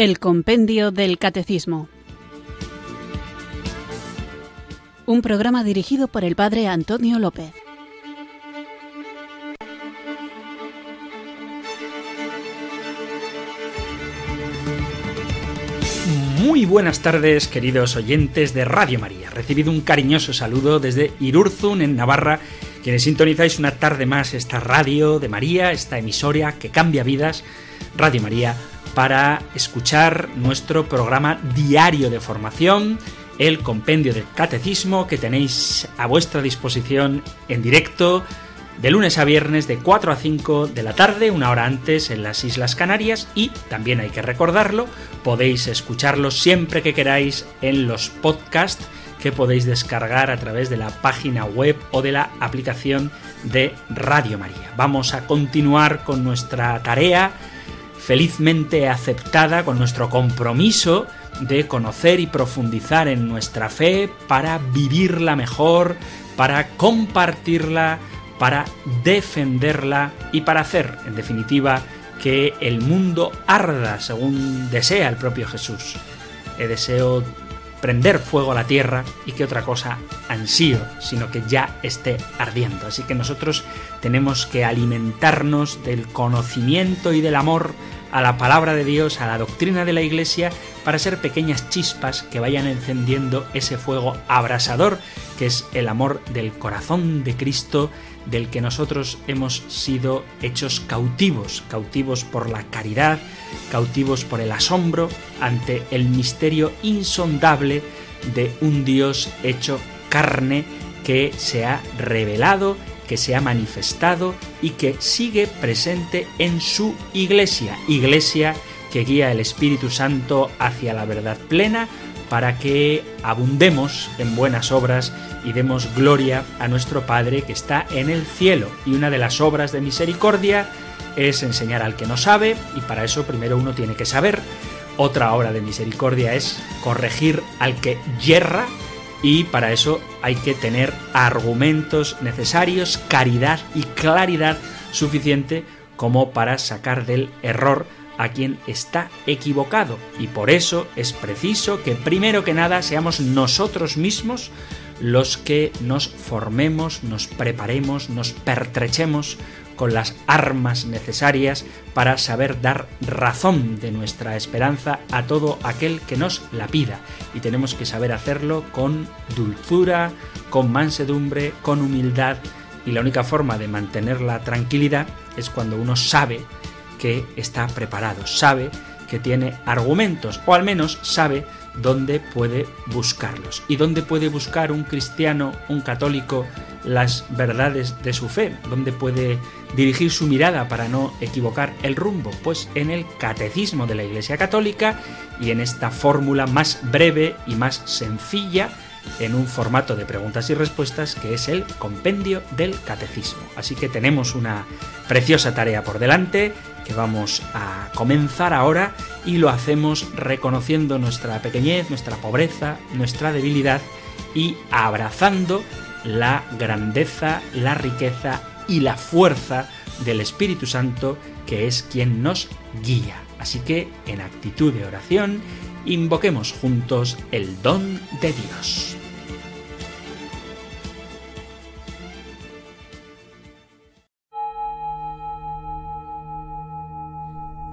El Compendio del Catecismo. Un programa dirigido por el Padre Antonio López. Muy buenas tardes, queridos oyentes de Radio María. Recibido un cariñoso saludo desde Irurzun, en Navarra, quienes sintonizáis una tarde más esta radio de María, esta emisoria que cambia vidas, Radio María para escuchar nuestro programa diario de formación, el compendio del catecismo que tenéis a vuestra disposición en directo de lunes a viernes de 4 a 5 de la tarde, una hora antes en las Islas Canarias y también hay que recordarlo, podéis escucharlo siempre que queráis en los podcasts que podéis descargar a través de la página web o de la aplicación de Radio María. Vamos a continuar con nuestra tarea felizmente aceptada con nuestro compromiso de conocer y profundizar en nuestra fe para vivirla mejor, para compartirla, para defenderla y para hacer, en definitiva, que el mundo arda según desea el propio Jesús. He deseo prender fuego a la tierra y que otra cosa ansío, sino que ya esté ardiendo. Así que nosotros tenemos que alimentarnos del conocimiento y del amor a la palabra de Dios, a la doctrina de la Iglesia, para ser pequeñas chispas que vayan encendiendo ese fuego abrasador que es el amor del corazón de Cristo, del que nosotros hemos sido hechos cautivos, cautivos por la caridad, cautivos por el asombro ante el misterio insondable de un Dios hecho carne que se ha revelado que se ha manifestado y que sigue presente en su iglesia, iglesia que guía el Espíritu Santo hacia la verdad plena para que abundemos en buenas obras y demos gloria a nuestro Padre que está en el cielo. Y una de las obras de misericordia es enseñar al que no sabe y para eso primero uno tiene que saber. Otra obra de misericordia es corregir al que yerra y para eso hay que tener argumentos necesarios, caridad y claridad suficiente como para sacar del error a quien está equivocado. Y por eso es preciso que primero que nada seamos nosotros mismos los que nos formemos, nos preparemos, nos pertrechemos con las armas necesarias para saber dar razón de nuestra esperanza a todo aquel que nos la pida. Y tenemos que saber hacerlo con dulzura, con mansedumbre, con humildad. Y la única forma de mantener la tranquilidad es cuando uno sabe que está preparado, sabe que tiene argumentos, o al menos sabe dónde puede buscarlos. ¿Y dónde puede buscar un cristiano, un católico, las verdades de su fe? ¿Dónde puede dirigir su mirada para no equivocar el rumbo? Pues en el catecismo de la Iglesia Católica y en esta fórmula más breve y más sencilla en un formato de preguntas y respuestas que es el compendio del catecismo. Así que tenemos una preciosa tarea por delante que vamos a comenzar ahora y lo hacemos reconociendo nuestra pequeñez, nuestra pobreza, nuestra debilidad y abrazando la grandeza, la riqueza y la fuerza del Espíritu Santo que es quien nos guía. Así que en actitud de oración, invoquemos juntos el don de Dios.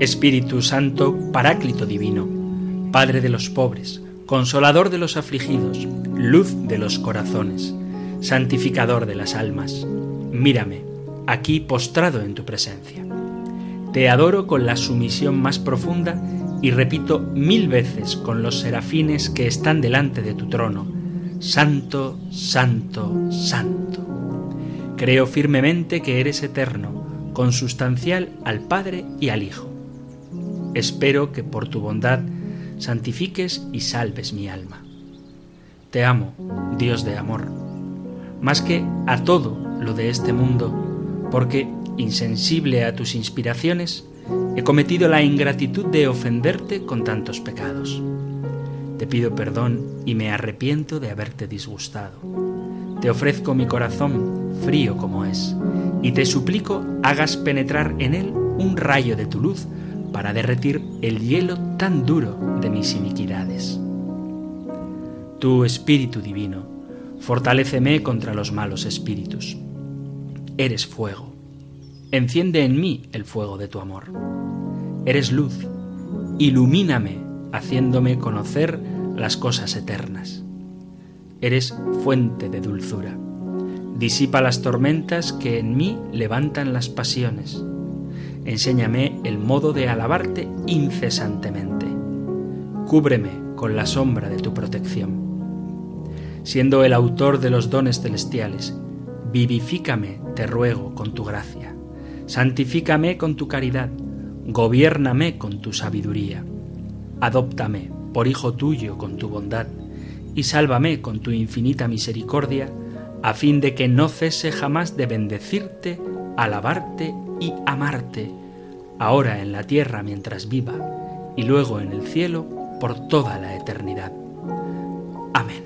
Espíritu Santo, Paráclito Divino, Padre de los pobres, Consolador de los afligidos, Luz de los corazones, Santificador de las almas, mírame, aquí postrado en tu presencia. Te adoro con la sumisión más profunda y repito mil veces con los serafines que están delante de tu trono, Santo, Santo, Santo. Creo firmemente que eres eterno, consustancial al Padre y al Hijo Espero que por tu bondad santifiques y salves mi alma. Te amo, Dios de amor, más que a todo lo de este mundo, porque, insensible a tus inspiraciones, he cometido la ingratitud de ofenderte con tantos pecados. Te pido perdón y me arrepiento de haberte disgustado. Te ofrezco mi corazón, frío como es, y te suplico hagas penetrar en él un rayo de tu luz para derretir el hielo tan duro de mis iniquidades. Tu Espíritu Divino, fortaléceme contra los malos espíritus. Eres fuego. Enciende en mí el fuego de tu amor. Eres luz. Ilumíname haciéndome conocer las cosas eternas. Eres fuente de dulzura. Disipa las tormentas que en mí levantan las pasiones. Enséñame el modo de alabarte incesantemente. Cúbreme con la sombra de tu protección siendo el autor de los dones celestiales. Vivifícame, te ruego, con tu gracia. Santifícame con tu caridad. Gobiérname con tu sabiduría. Adóptame por hijo tuyo con tu bondad y sálvame con tu infinita misericordia, a fin de que no cese jamás de bendecirte, alabarte y amarte, ahora en la tierra mientras viva, y luego en el cielo por toda la eternidad. Amén.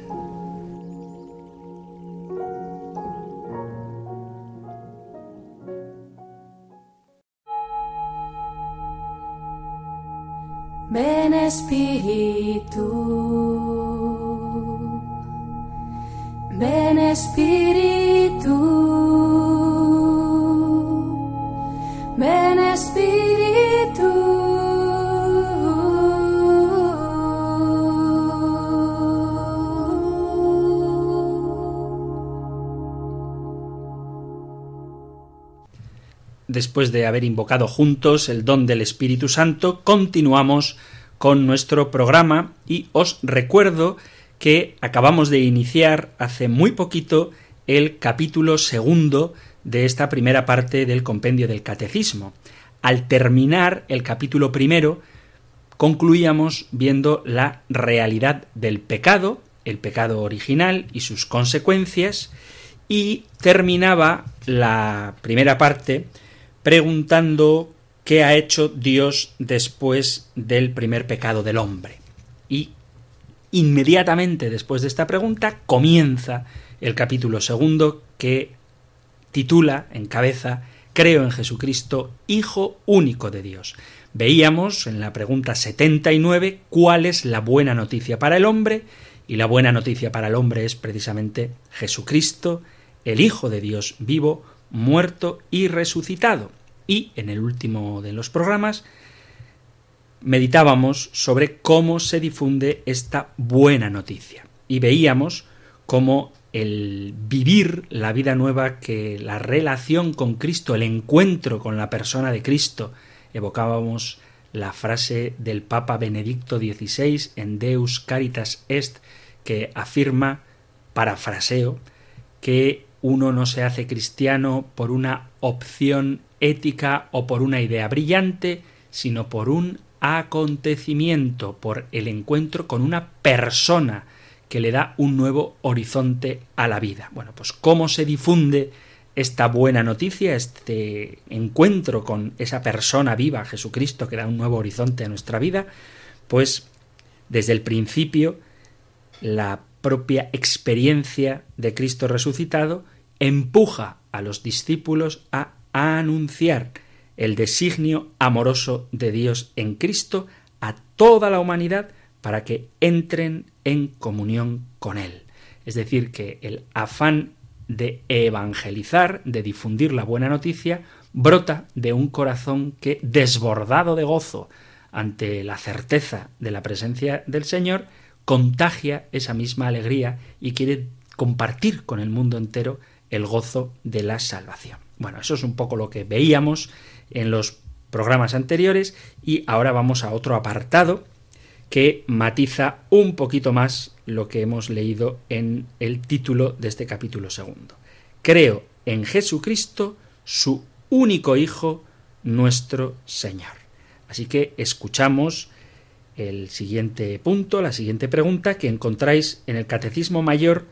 Ven Espíritu, ven Espíritu, Después de haber invocado juntos el don del Espíritu Santo, continuamos con nuestro programa y os recuerdo que acabamos de iniciar hace muy poquito el capítulo segundo de esta primera parte del compendio del catecismo. Al terminar el capítulo primero, concluíamos viendo la realidad del pecado, el pecado original y sus consecuencias, y terminaba la primera parte preguntando qué ha hecho Dios después del primer pecado del hombre. Y inmediatamente después de esta pregunta comienza el capítulo segundo que titula en cabeza Creo en Jesucristo, Hijo único de Dios. Veíamos en la pregunta 79 cuál es la buena noticia para el hombre, y la buena noticia para el hombre es precisamente Jesucristo, el Hijo de Dios vivo, muerto y resucitado. Y en el último de los programas meditábamos sobre cómo se difunde esta buena noticia. Y veíamos cómo el vivir la vida nueva que la relación con Cristo, el encuentro con la persona de Cristo, evocábamos la frase del Papa Benedicto XVI en Deus Caritas Est, que afirma, parafraseo, que uno no se hace cristiano por una opción ética o por una idea brillante, sino por un acontecimiento, por el encuentro con una persona que le da un nuevo horizonte a la vida. Bueno, pues cómo se difunde esta buena noticia, este encuentro con esa persona viva, Jesucristo, que da un nuevo horizonte a nuestra vida, pues desde el principio la propia experiencia de Cristo resucitado empuja a los discípulos a anunciar el designio amoroso de Dios en Cristo a toda la humanidad para que entren en comunión con Él. Es decir, que el afán de evangelizar, de difundir la buena noticia, brota de un corazón que, desbordado de gozo ante la certeza de la presencia del Señor, contagia esa misma alegría y quiere compartir con el mundo entero el gozo de la salvación. Bueno, eso es un poco lo que veíamos en los programas anteriores y ahora vamos a otro apartado que matiza un poquito más lo que hemos leído en el título de este capítulo segundo. Creo en Jesucristo, su único Hijo, nuestro Señor. Así que escuchamos el siguiente punto, la siguiente pregunta que encontráis en el Catecismo Mayor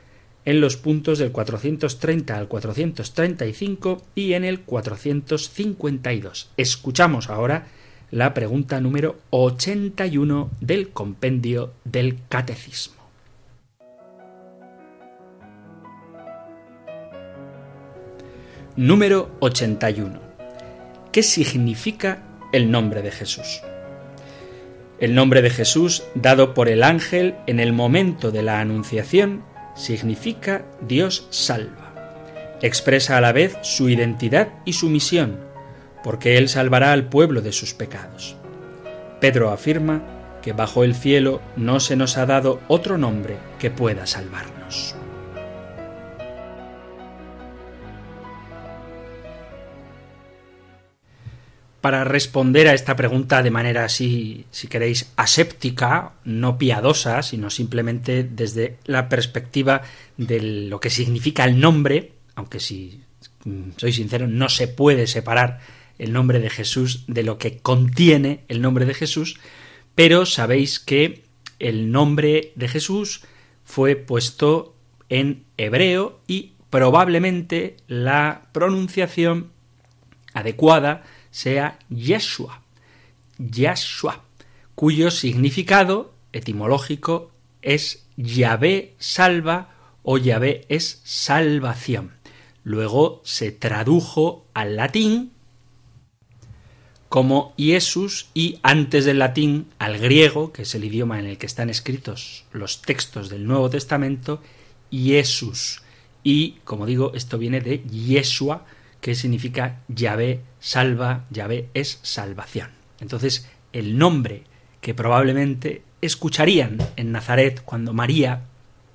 en los puntos del 430 al 435 y en el 452. Escuchamos ahora la pregunta número 81 del compendio del Catecismo. Número 81. ¿Qué significa el nombre de Jesús? El nombre de Jesús, dado por el ángel en el momento de la Anunciación, significa Dios salva. Expresa a la vez su identidad y su misión, porque Él salvará al pueblo de sus pecados. Pedro afirma que bajo el cielo no se nos ha dado otro nombre que pueda salvarnos. Para responder a esta pregunta de manera así, si queréis, aséptica, no piadosa, sino simplemente desde la perspectiva de lo que significa el nombre, aunque si soy sincero, no se puede separar el nombre de Jesús de lo que contiene el nombre de Jesús, pero sabéis que el nombre de Jesús fue puesto en hebreo y probablemente la pronunciación adecuada sea Yeshua, Yeshua, cuyo significado etimológico es Yahvé salva o Yahvé es salvación. Luego se tradujo al latín como Jesús y antes del latín al griego, que es el idioma en el que están escritos los textos del Nuevo Testamento, Jesús. Y, como digo, esto viene de Yeshua, que significa Yahvé salva, Yahvé es salvación. Entonces, el nombre que probablemente escucharían en Nazaret cuando María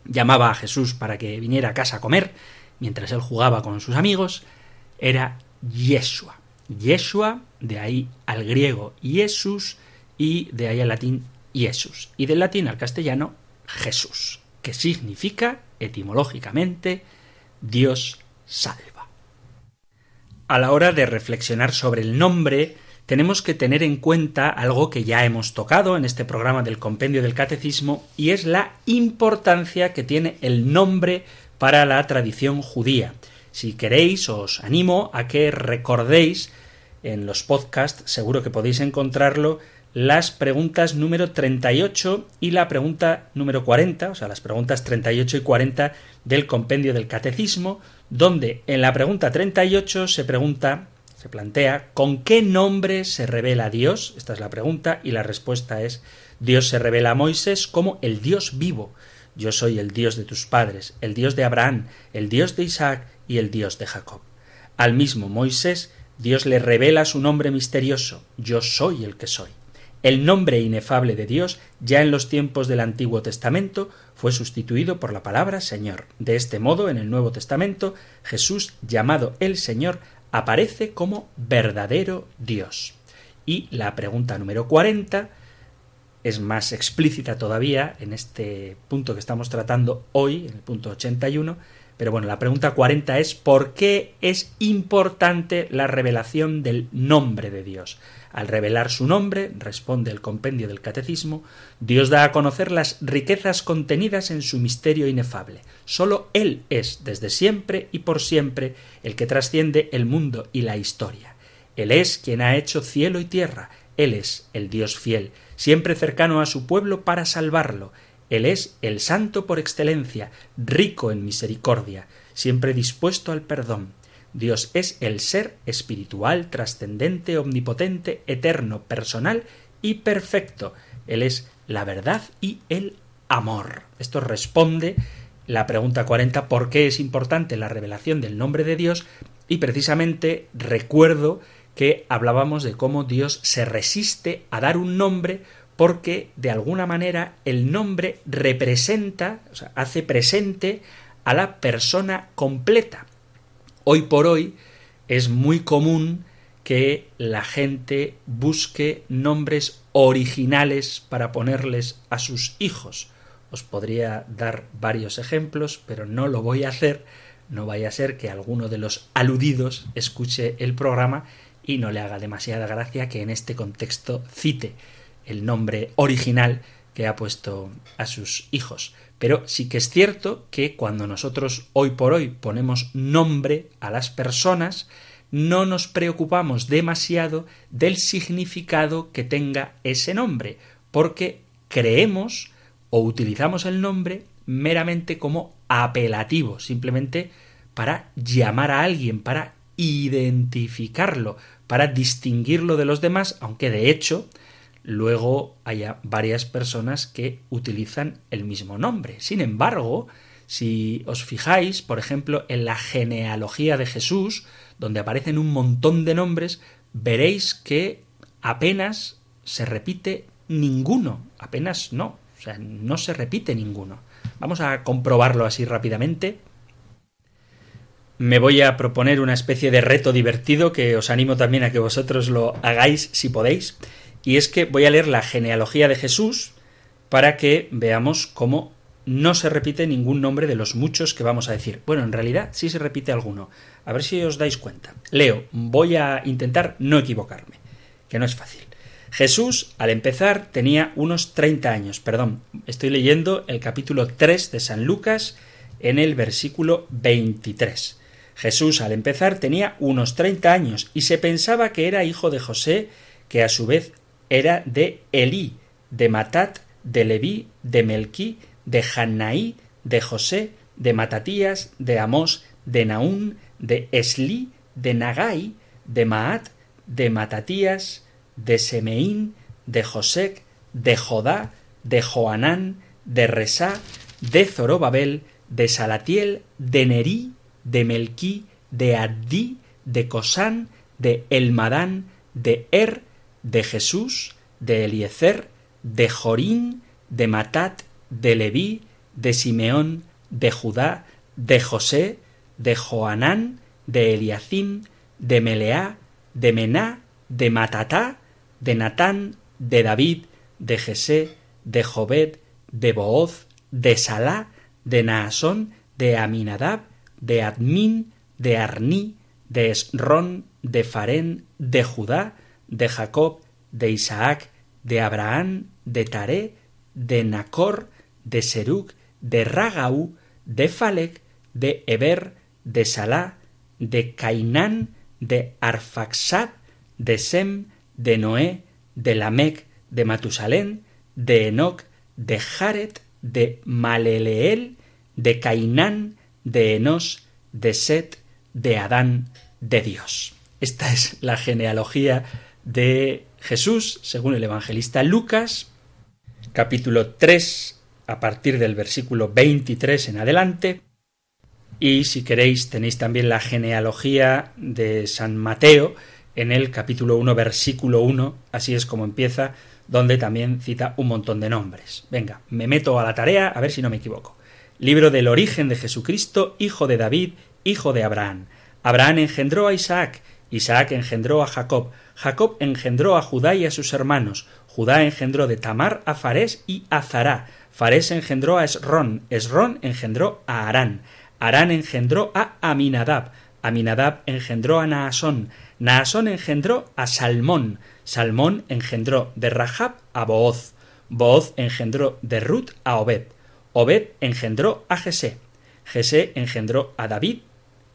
llamaba a Jesús para que viniera a casa a comer, mientras él jugaba con sus amigos, era Yeshua. Yeshua, de ahí al griego Jesús y de ahí al latín Jesús. Y del latín al castellano Jesús, que significa etimológicamente Dios salva a la hora de reflexionar sobre el nombre, tenemos que tener en cuenta algo que ya hemos tocado en este programa del Compendio del Catecismo, y es la importancia que tiene el nombre para la tradición judía. Si queréis, os animo a que recordéis en los podcasts, seguro que podéis encontrarlo, las preguntas número 38 y la pregunta número 40, o sea, las preguntas 38 y 40 del compendio del catecismo, donde en la pregunta 38 se pregunta, se plantea, ¿con qué nombre se revela Dios? Esta es la pregunta y la respuesta es, Dios se revela a Moisés como el Dios vivo. Yo soy el Dios de tus padres, el Dios de Abraham, el Dios de Isaac y el Dios de Jacob. Al mismo Moisés, Dios le revela su nombre misterioso, yo soy el que soy. El nombre inefable de Dios, ya en los tiempos del Antiguo Testamento, fue sustituido por la palabra Señor. De este modo, en el Nuevo Testamento, Jesús, llamado el Señor, aparece como verdadero Dios. Y la pregunta número 40 es más explícita todavía en este punto que estamos tratando hoy, en el punto 81, pero bueno, la pregunta 40 es ¿por qué es importante la revelación del nombre de Dios? Al revelar su nombre, responde el compendio del Catecismo, Dios da a conocer las riquezas contenidas en su misterio inefable. Sólo Él es, desde siempre y por siempre, el que trasciende el mundo y la historia. Él es quien ha hecho cielo y tierra. Él es el Dios fiel, siempre cercano a su pueblo para salvarlo. Él es el santo por excelencia, rico en misericordia, siempre dispuesto al perdón. Dios es el ser espiritual, trascendente, omnipotente, eterno, personal y perfecto. Él es la verdad y el amor. Esto responde la pregunta 40, ¿por qué es importante la revelación del nombre de Dios? Y precisamente recuerdo que hablábamos de cómo Dios se resiste a dar un nombre porque de alguna manera el nombre representa, o sea, hace presente a la persona completa. Hoy por hoy es muy común que la gente busque nombres originales para ponerles a sus hijos. Os podría dar varios ejemplos, pero no lo voy a hacer. No vaya a ser que alguno de los aludidos escuche el programa y no le haga demasiada gracia que en este contexto cite el nombre original que ha puesto a sus hijos. Pero sí que es cierto que cuando nosotros hoy por hoy ponemos nombre a las personas, no nos preocupamos demasiado del significado que tenga ese nombre, porque creemos o utilizamos el nombre meramente como apelativo, simplemente para llamar a alguien, para identificarlo, para distinguirlo de los demás, aunque de hecho luego haya varias personas que utilizan el mismo nombre. Sin embargo, si os fijáis, por ejemplo, en la genealogía de Jesús, donde aparecen un montón de nombres, veréis que apenas se repite ninguno, apenas no, o sea, no se repite ninguno. Vamos a comprobarlo así rápidamente. Me voy a proponer una especie de reto divertido que os animo también a que vosotros lo hagáis si podéis, y es que voy a leer la genealogía de Jesús para que veamos cómo no se repite ningún nombre de los muchos que vamos a decir. Bueno, en realidad sí se repite alguno. A ver si os dais cuenta. Leo, voy a intentar no equivocarme, que no es fácil. Jesús, al empezar, tenía unos 30 años. Perdón, estoy leyendo el capítulo 3 de San Lucas en el versículo 23. Jesús, al empezar, tenía unos 30 años y se pensaba que era hijo de José, que a su vez era de Elí, de Matat, de Leví, de Melquí, de Hannaí, de José, de Matatías, de Amós, de Naún, de Esli, de Nagai, de Maat, de Matatías, de Semeín, de Josec, de Jodá, de Joanán, de Resá, de Zorobabel, de Salatiel, de Nerí, de Melquí, de Addí, de Cosán, de Elmadán, de Er, de Jesús, de Eliezer, de Jorín, de Matat, de Leví, de Simeón, de Judá, de José, de Joanán, de Eliacim, de Meleá, de Mená, de Matatá, de Natán, de David, de Jesé, de Jobed, de Booz, de Salá, de Naasón, de Aminadab, de Admin, de Arní, de Esrón, de Farén, de Judá, de Jacob, de Isaac, de Abraham, de Taré, de Nacor, de Serug, de Ragaú, de Falec, de Eber, de Salá, de Cainán, de Arfaxad, de Sem, de Noé, de Lamec, de Matusalén, de Enoc, de Jaret, de Maleleel, de Cainán, de Enos, de Set, de Adán, de Dios. Esta es la genealogía de Jesús, según el evangelista Lucas, capítulo 3, a partir del versículo 23 en adelante. Y si queréis, tenéis también la genealogía de San Mateo en el capítulo 1, versículo 1, así es como empieza, donde también cita un montón de nombres. Venga, me meto a la tarea a ver si no me equivoco. Libro del origen de Jesucristo, hijo de David, hijo de Abraham. Abraham engendró a Isaac, Isaac engendró a Jacob, Jacob engendró a Judá y a sus hermanos, Judá engendró de Tamar a Farés y a Zará, Farés engendró a Esrón, Esrón engendró a Arán, Arán engendró a Aminadab, Aminadab engendró a Naasón, Naasón engendró a Salmón, Salmón engendró de Rahab a Booz, Booz engendró de Ruth a Obed, Obed engendró a Jesé, Jesé engendró a David,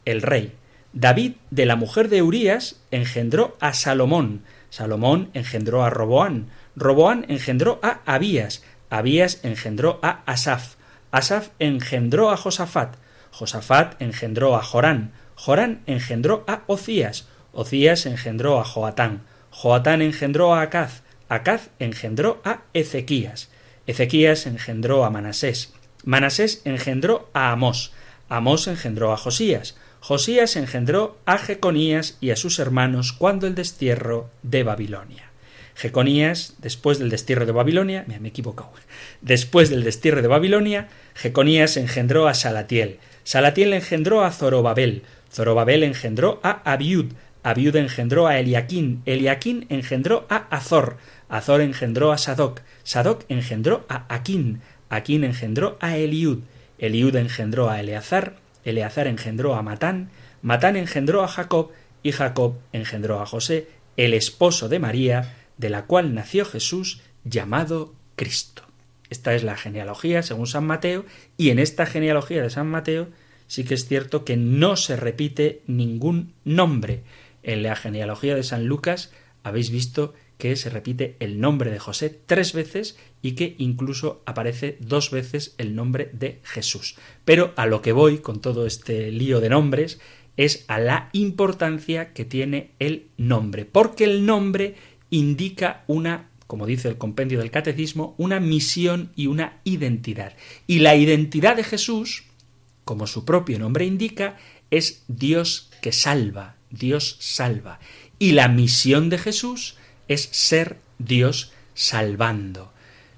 el rey, David de la mujer de Urías engendró a Salomón, Salomón engendró a Roboán, Roboán engendró a Abías, Abías engendró a Asaf, Asaf engendró a Josafat, Josafat engendró a Jorán, Jorán engendró a Ocías, Ocías engendró a Joatán, Joatán engendró a Acaz, Acaz engendró a Ezequías, Ezequías engendró a Manasés, Manasés engendró a Amós, Amós engendró a Josías, Josías engendró a Jeconías y a sus hermanos cuando el destierro de Babilonia. Jeconías, después del destierro de Babilonia, me he equivocado, después del destierro de Babilonia, Jeconías engendró a Salatiel, Salatiel engendró a Zorobabel, Zorobabel engendró a Abiud, Abiud engendró a Eliaquín, Eliaquín engendró a Azor, Azor engendró a Sadoc, Sadoc engendró a Aquín, Aquín engendró a Eliud, Eliud engendró a Eleazar, Eleazar engendró a Matán, Matán engendró a Jacob, y Jacob engendró a José, el esposo de María, de la cual nació Jesús, llamado Cristo. Esta es la genealogía según San Mateo y en esta genealogía de San Mateo sí que es cierto que no se repite ningún nombre. En la genealogía de San Lucas habéis visto que se repite el nombre de José tres veces y que incluso aparece dos veces el nombre de Jesús. Pero a lo que voy con todo este lío de nombres es a la importancia que tiene el nombre, porque el nombre indica una, como dice el compendio del catecismo, una misión y una identidad. Y la identidad de Jesús, como su propio nombre indica, es Dios que salva, Dios salva. Y la misión de Jesús es ser Dios salvando.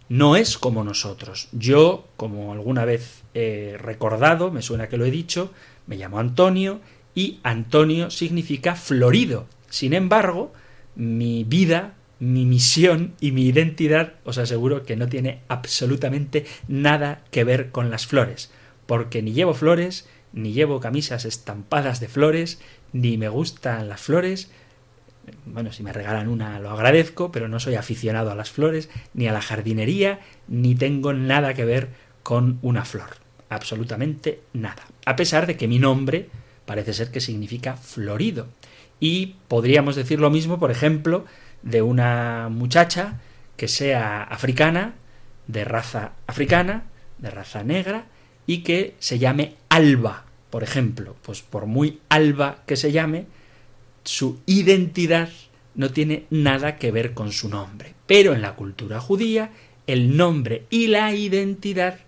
No es como nosotros. Yo, como alguna vez he recordado, me suena que lo he dicho, me llamo Antonio y Antonio significa florido. Sin embargo, mi vida, mi misión y mi identidad os aseguro que no tiene absolutamente nada que ver con las flores, porque ni llevo flores, ni llevo camisas estampadas de flores, ni me gustan las flores, bueno, si me regalan una lo agradezco, pero no soy aficionado a las flores, ni a la jardinería, ni tengo nada que ver con una flor. Absolutamente nada. A pesar de que mi nombre parece ser que significa florido. Y podríamos decir lo mismo, por ejemplo, de una muchacha que sea africana, de raza africana, de raza negra, y que se llame Alba, por ejemplo. Pues por muy Alba que se llame, su identidad no tiene nada que ver con su nombre. Pero en la cultura judía, el nombre y la identidad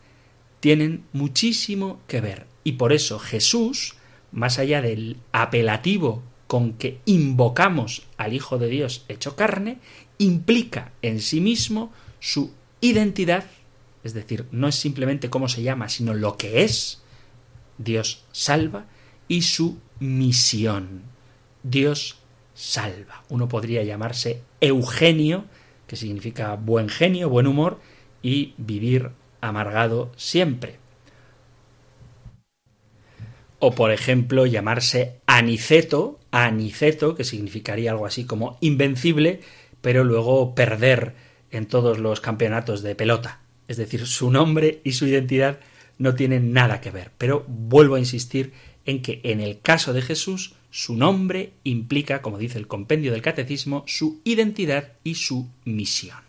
tienen muchísimo que ver. Y por eso Jesús, más allá del apelativo con que invocamos al Hijo de Dios hecho carne, implica en sí mismo su identidad, es decir, no es simplemente cómo se llama, sino lo que es, Dios salva, y su misión. Dios salva. Uno podría llamarse Eugenio, que significa buen genio, buen humor, y vivir amargado siempre. O por ejemplo llamarse Aniceto, Aniceto, que significaría algo así como invencible, pero luego perder en todos los campeonatos de pelota. Es decir, su nombre y su identidad no tienen nada que ver. Pero vuelvo a insistir en que en el caso de Jesús su nombre implica, como dice el compendio del catecismo, su identidad y su misión.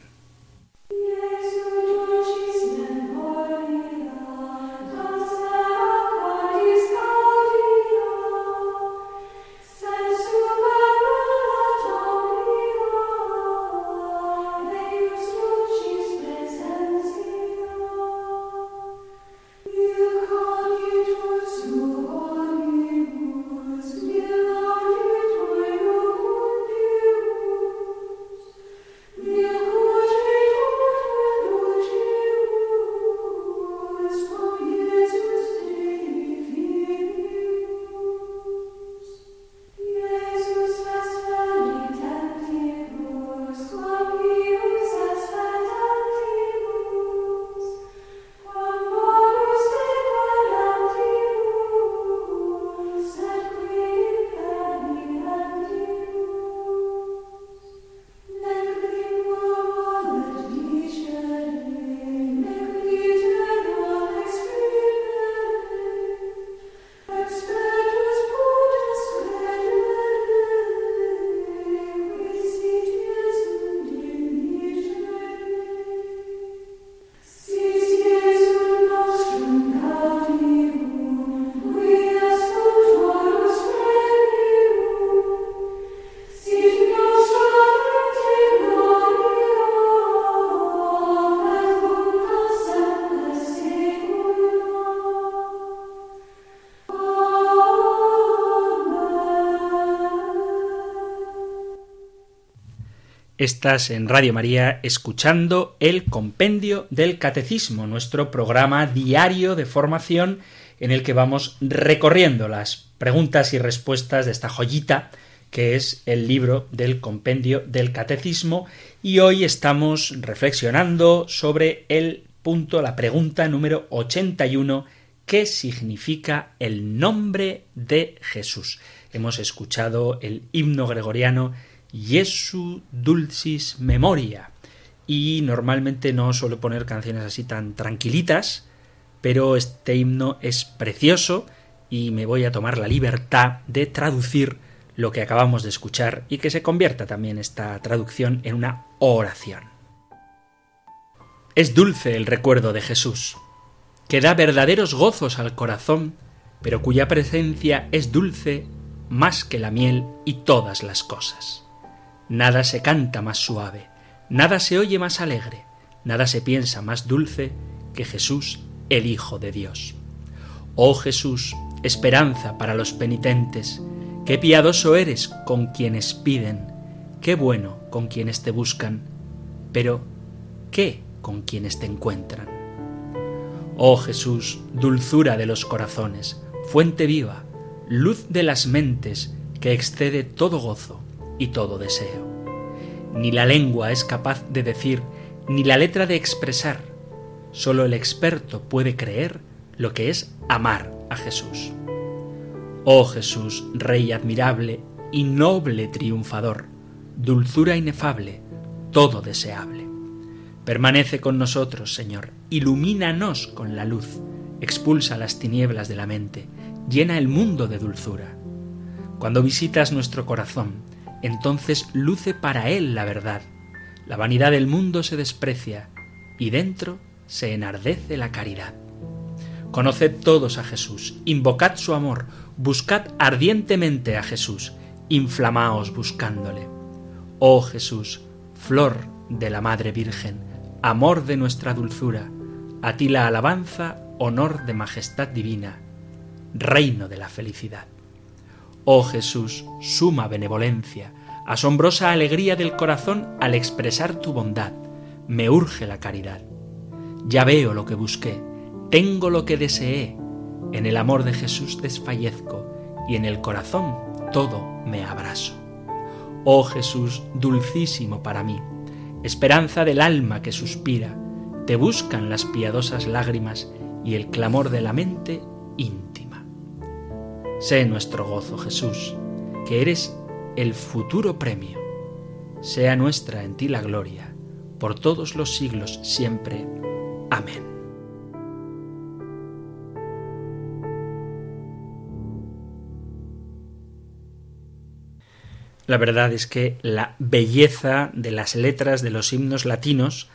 Estás en Radio María escuchando el Compendio del Catecismo, nuestro programa diario de formación en el que vamos recorriendo las preguntas y respuestas de esta joyita que es el libro del Compendio del Catecismo y hoy estamos reflexionando sobre el punto, la pregunta número 81, ¿qué significa el nombre de Jesús? Hemos escuchado el himno gregoriano Jesu dulcis memoria. y normalmente no suelo poner canciones así tan tranquilitas, pero este himno es precioso y me voy a tomar la libertad de traducir lo que acabamos de escuchar y que se convierta también esta traducción en una oración. Es dulce el recuerdo de Jesús, que da verdaderos gozos al corazón, pero cuya presencia es dulce más que la miel y todas las cosas. Nada se canta más suave, nada se oye más alegre, nada se piensa más dulce que Jesús, el Hijo de Dios. Oh Jesús, esperanza para los penitentes, qué piadoso eres con quienes piden, qué bueno con quienes te buscan, pero ¿qué con quienes te encuentran? Oh Jesús, dulzura de los corazones, fuente viva, luz de las mentes que excede todo gozo y todo deseo. Ni la lengua es capaz de decir, ni la letra de expresar. Solo el experto puede creer lo que es amar a Jesús. Oh Jesús, Rey admirable y noble triunfador, dulzura inefable, todo deseable. Permanece con nosotros, Señor, ilumínanos con la luz, expulsa las tinieblas de la mente, llena el mundo de dulzura. Cuando visitas nuestro corazón, entonces luce para él la verdad. La vanidad del mundo se desprecia y dentro se enardece la caridad. Conoced todos a Jesús, invocad su amor, buscad ardientemente a Jesús, inflamaos buscándole. Oh Jesús, flor de la Madre Virgen, amor de nuestra dulzura, a ti la alabanza, honor de majestad divina, reino de la felicidad. Oh Jesús, suma benevolencia, asombrosa alegría del corazón al expresar tu bondad, me urge la caridad. Ya veo lo que busqué, tengo lo que deseé, en el amor de Jesús desfallezco y en el corazón todo me abrazo. Oh Jesús, dulcísimo para mí, esperanza del alma que suspira, te buscan las piadosas lágrimas y el clamor de la mente íntima. Sé nuestro gozo, Jesús, que eres el futuro premio. Sea nuestra en ti la gloria, por todos los siglos siempre. Amén. La verdad es que la belleza de las letras de los himnos latinos,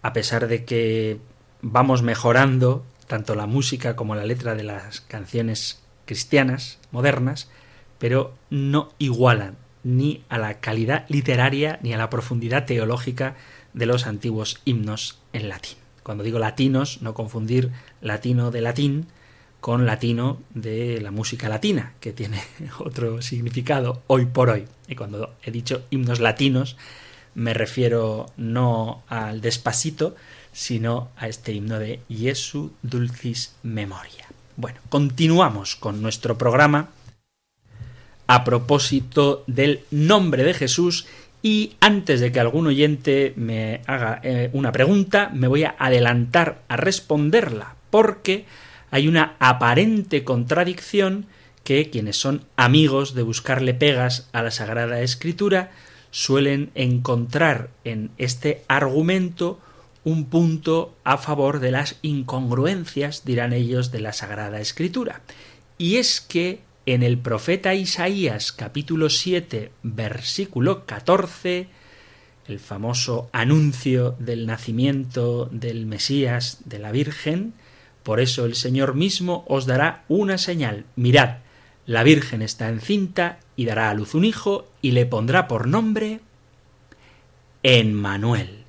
a pesar de que vamos mejorando tanto la música como la letra de las canciones cristianas modernas, pero no igualan ni a la calidad literaria ni a la profundidad teológica de los antiguos himnos en latín. Cuando digo latinos, no confundir latino de latín, con latino de la música latina, que tiene otro significado hoy por hoy. Y cuando he dicho himnos latinos, me refiero no al despacito, sino a este himno de Jesu Dulcis Memoria. Bueno, continuamos con nuestro programa a propósito del nombre de Jesús y antes de que algún oyente me haga eh, una pregunta, me voy a adelantar a responderla, porque hay una aparente contradicción que quienes son amigos de buscarle pegas a la Sagrada Escritura suelen encontrar en este argumento un punto a favor de las incongruencias, dirán ellos, de la Sagrada Escritura. Y es que en el profeta Isaías capítulo 7 versículo 14, el famoso anuncio del nacimiento del Mesías de la Virgen, por eso el Señor mismo os dará una señal. Mirad, la Virgen está encinta y dará a luz un hijo y le pondrá por nombre Emmanuel.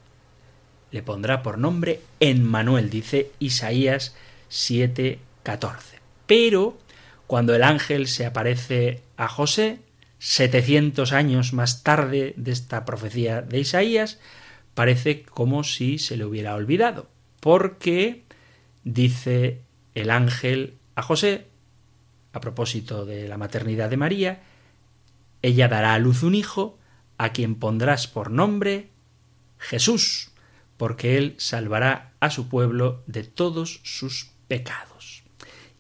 Le pondrá por nombre Emmanuel, dice Isaías 7:14. Pero cuando el ángel se aparece a José, 700 años más tarde de esta profecía de Isaías, parece como si se le hubiera olvidado, porque dice el ángel a José, a propósito de la maternidad de María, ella dará a luz un hijo, a quien pondrás por nombre Jesús, porque él salvará a su pueblo de todos sus pecados.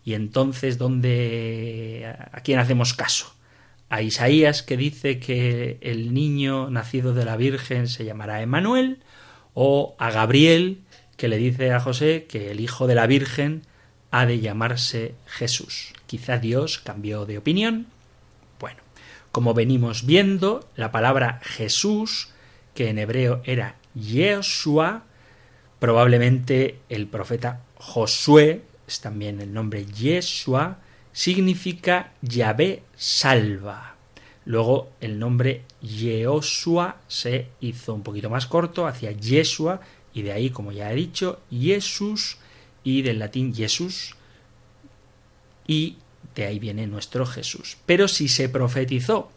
Y entonces, ¿dónde a quién hacemos caso? A Isaías que dice que el niño nacido de la Virgen se llamará Emanuel, o a Gabriel, que le dice a José que el hijo de la Virgen ha de llamarse Jesús. Quizá Dios cambió de opinión. Bueno, como venimos viendo, la palabra Jesús, que en hebreo era Yeshua, probablemente el profeta Josué, es también el nombre Yeshua, significa Yahvé salva. Luego el nombre Yehoshua se hizo un poquito más corto hacia Yeshua y de ahí, como ya he dicho, Jesús y del latín Jesús y de ahí viene nuestro Jesús. Pero si se profetizó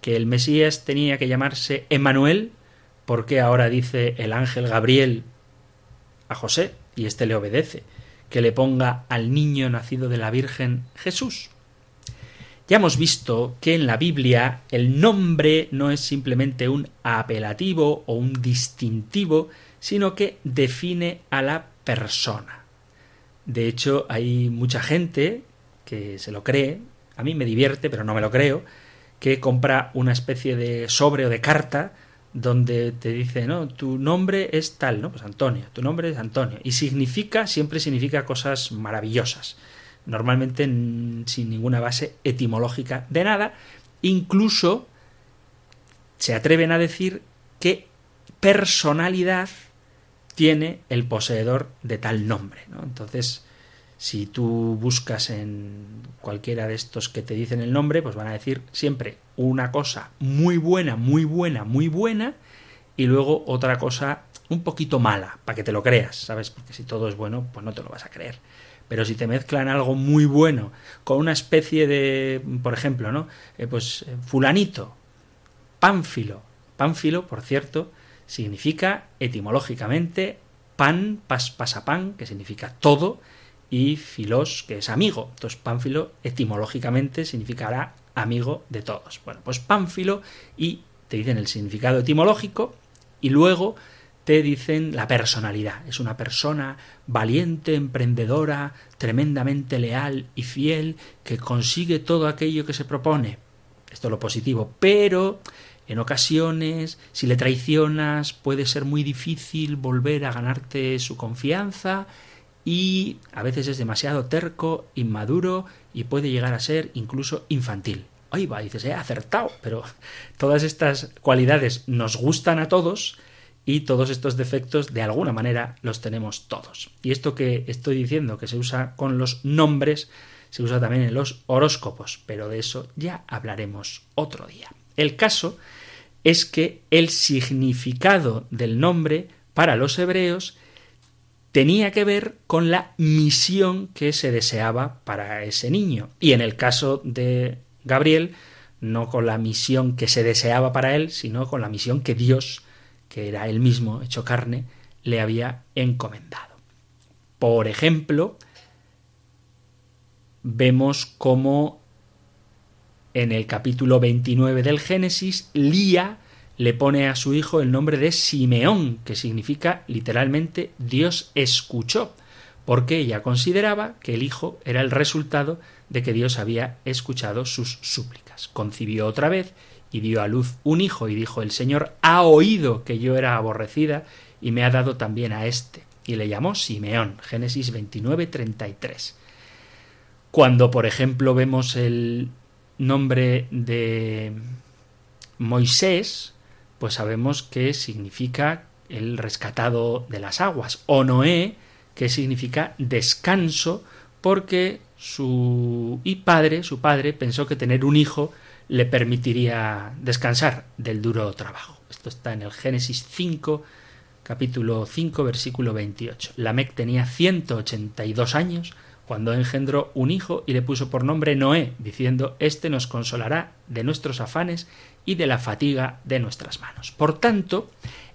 que el Mesías tenía que llamarse Emmanuel, ¿por qué ahora dice el ángel Gabriel a José y éste le obedece? Que le ponga al niño nacido de la Virgen Jesús. Ya hemos visto que en la Biblia el nombre no es simplemente un apelativo o un distintivo, sino que define a la persona. De hecho, hay mucha gente que se lo cree, a mí me divierte, pero no me lo creo, que compra una especie de sobre o de carta donde te dice, no, tu nombre es tal, ¿no? Pues Antonio, tu nombre es Antonio. Y significa, siempre significa cosas maravillosas normalmente sin ninguna base etimológica de nada, incluso se atreven a decir qué personalidad tiene el poseedor de tal nombre. Entonces, si tú buscas en cualquiera de estos que te dicen el nombre, pues van a decir siempre una cosa muy buena, muy buena, muy buena, y luego otra cosa un poquito mala, para que te lo creas, ¿sabes? Porque si todo es bueno, pues no te lo vas a creer. Pero si te mezclan algo muy bueno con una especie de, por ejemplo, ¿no? Eh, pues eh, fulanito, pánfilo. Pánfilo, por cierto, significa etimológicamente pan, pas, pasapán, que significa todo, y filos, que es amigo. Entonces, pánfilo etimológicamente significará amigo de todos. Bueno, pues pánfilo y te dicen el significado etimológico y luego te dicen la personalidad. Es una persona valiente, emprendedora, tremendamente leal y fiel, que consigue todo aquello que se propone. Esto es lo positivo. Pero en ocasiones, si le traicionas, puede ser muy difícil volver a ganarte su confianza y a veces es demasiado terco, inmaduro y puede llegar a ser incluso infantil. Ahí va, dices, he acertado, pero todas estas cualidades nos gustan a todos, y todos estos defectos de alguna manera los tenemos todos. Y esto que estoy diciendo que se usa con los nombres, se usa también en los horóscopos, pero de eso ya hablaremos otro día. El caso es que el significado del nombre para los hebreos tenía que ver con la misión que se deseaba para ese niño. Y en el caso de Gabriel, no con la misión que se deseaba para él, sino con la misión que Dios que era él mismo hecho carne, le había encomendado. Por ejemplo, vemos cómo en el capítulo 29 del Génesis, Lía le pone a su hijo el nombre de Simeón, que significa literalmente Dios escuchó, porque ella consideraba que el hijo era el resultado de que Dios había escuchado sus súplicas. Concibió otra vez y dio a luz un hijo y dijo el Señor ha oído que yo era aborrecida y me ha dado también a éste y le llamó Simeón Génesis 29 33 cuando por ejemplo vemos el nombre de Moisés pues sabemos que significa el rescatado de las aguas o Noé que significa descanso porque su y padre su padre pensó que tener un hijo le permitiría descansar del duro trabajo. Esto está en el Génesis 5, capítulo 5, versículo 28. Lamec tenía 182 años cuando engendró un hijo y le puso por nombre Noé, diciendo, Este nos consolará de nuestros afanes y de la fatiga de nuestras manos. Por tanto,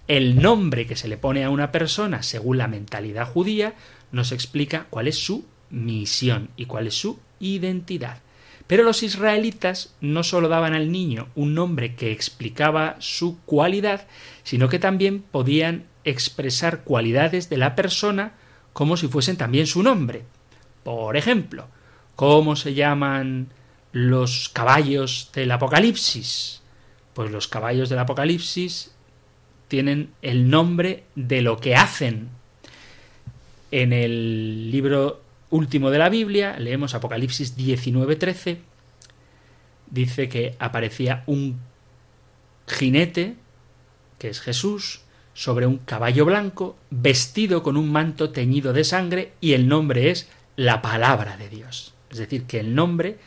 el nombre que se le pone a una persona según la mentalidad judía nos explica cuál es su misión y cuál es su identidad. Pero los israelitas no solo daban al niño un nombre que explicaba su cualidad, sino que también podían expresar cualidades de la persona como si fuesen también su nombre. Por ejemplo, ¿cómo se llaman los caballos del Apocalipsis? Pues los caballos del Apocalipsis tienen el nombre de lo que hacen. En el libro último de la Biblia, leemos Apocalipsis 19:13, dice que aparecía un jinete, que es Jesús, sobre un caballo blanco, vestido con un manto teñido de sangre, y el nombre es la palabra de Dios. Es decir, que el nombre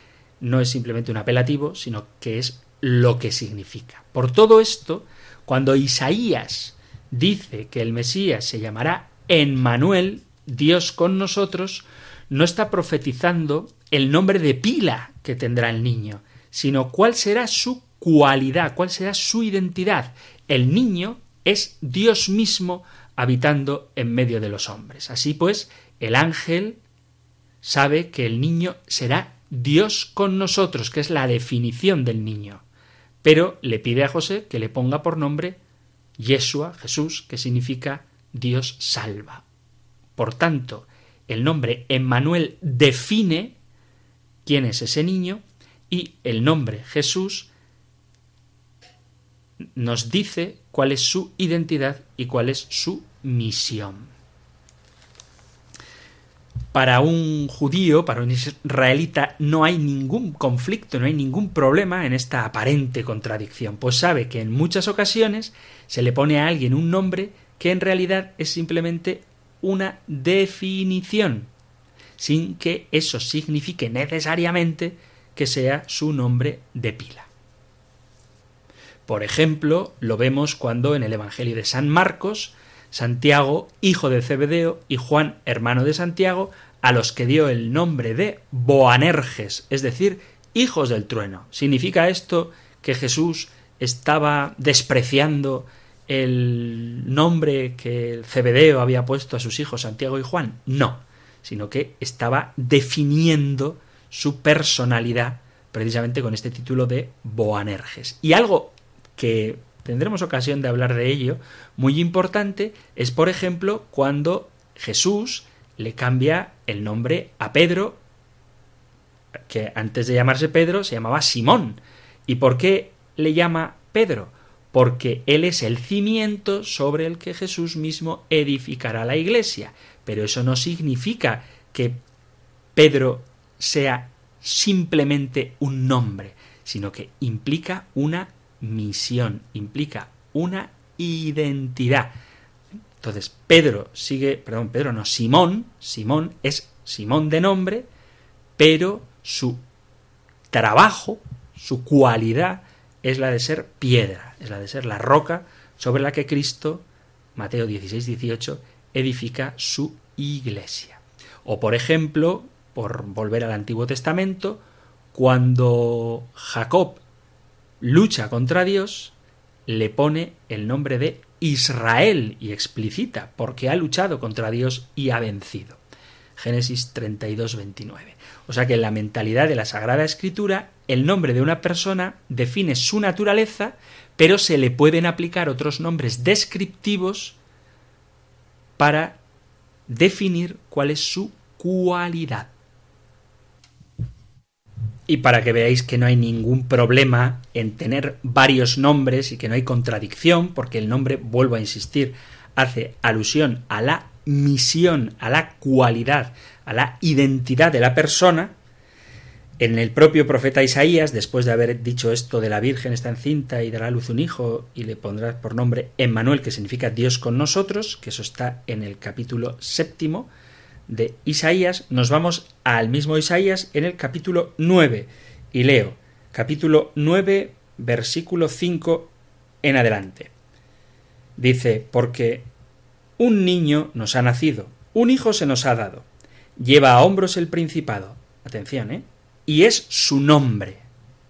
no es simplemente un apelativo, sino que es lo que significa. Por todo esto, cuando Isaías dice que el Mesías se llamará Emmanuel, Dios con nosotros, no está profetizando el nombre de pila que tendrá el niño, sino cuál será su cualidad, cuál será su identidad. El niño es Dios mismo habitando en medio de los hombres. Así pues, el ángel sabe que el niño será Dios con nosotros, que es la definición del niño. Pero le pide a José que le ponga por nombre Yeshua, Jesús, que significa Dios salva. Por tanto, el nombre Emmanuel define quién es ese niño y el nombre Jesús nos dice cuál es su identidad y cuál es su misión. Para un judío, para un israelita, no hay ningún conflicto, no hay ningún problema en esta aparente contradicción, pues sabe que en muchas ocasiones se le pone a alguien un nombre que en realidad es simplemente una definición, sin que eso signifique necesariamente que sea su nombre de pila. Por ejemplo, lo vemos cuando en el Evangelio de San Marcos, Santiago, hijo de Zebedeo, y Juan, hermano de Santiago, a los que dio el nombre de Boanerges, es decir, hijos del trueno. ¿Significa esto que Jesús estaba despreciando el nombre que Cebedeo había puesto a sus hijos Santiago y Juan. No, sino que estaba definiendo su personalidad precisamente con este título de Boanerges. Y algo que tendremos ocasión de hablar de ello, muy importante, es por ejemplo cuando Jesús le cambia el nombre a Pedro, que antes de llamarse Pedro se llamaba Simón. ¿Y por qué le llama Pedro? porque Él es el cimiento sobre el que Jesús mismo edificará la iglesia. Pero eso no significa que Pedro sea simplemente un nombre, sino que implica una misión, implica una identidad. Entonces, Pedro sigue, perdón, Pedro no, Simón, Simón es Simón de nombre, pero su trabajo, su cualidad es la de ser piedra, es la de ser la roca sobre la que Cristo, Mateo 16, 18, edifica su iglesia. O por ejemplo, por volver al Antiguo Testamento, cuando Jacob lucha contra Dios, le pone el nombre de Israel y explicita porque ha luchado contra Dios y ha vencido. Génesis 32, 29. O sea que en la mentalidad de la Sagrada Escritura, el nombre de una persona define su naturaleza, pero se le pueden aplicar otros nombres descriptivos para definir cuál es su cualidad. Y para que veáis que no hay ningún problema en tener varios nombres y que no hay contradicción, porque el nombre, vuelvo a insistir, hace alusión a la misión, a la cualidad, a la identidad de la persona, en el propio profeta Isaías, después de haber dicho esto de la Virgen está encinta y dará a luz un hijo y le pondrá por nombre Emmanuel, que significa Dios con nosotros, que eso está en el capítulo séptimo de Isaías, nos vamos al mismo Isaías en el capítulo 9 y leo capítulo 9 versículo 5 en adelante. Dice, porque un niño nos ha nacido, un hijo se nos ha dado, lleva a hombros el principado. Atención, ¿eh? Y es su nombre.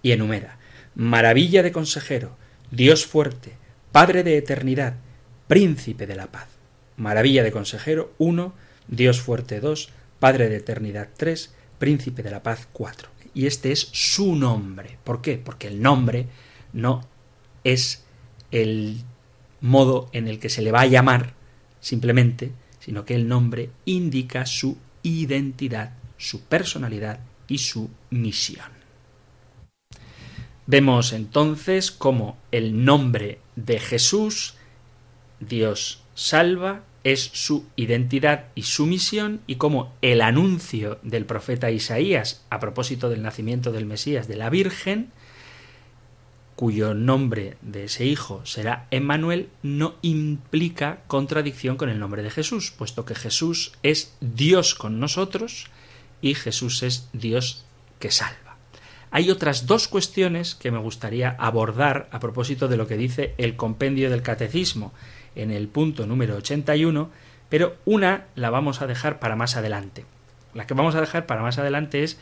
Y enumera. Maravilla de consejero, Dios fuerte, Padre de eternidad, Príncipe de la paz. Maravilla de consejero 1, Dios fuerte 2, Padre de eternidad 3, Príncipe de la paz 4. Y este es su nombre. ¿Por qué? Porque el nombre no es el modo en el que se le va a llamar simplemente, sino que el nombre indica su identidad, su personalidad y su misión. Vemos entonces cómo el nombre de Jesús Dios salva es su identidad y su misión y cómo el anuncio del profeta Isaías a propósito del nacimiento del Mesías de la Virgen, cuyo nombre de ese hijo será Emmanuel, no implica contradicción con el nombre de Jesús, puesto que Jesús es Dios con nosotros y Jesús es Dios que salva. Hay otras dos cuestiones que me gustaría abordar a propósito de lo que dice el compendio del catecismo en el punto número 81, pero una la vamos a dejar para más adelante. La que vamos a dejar para más adelante es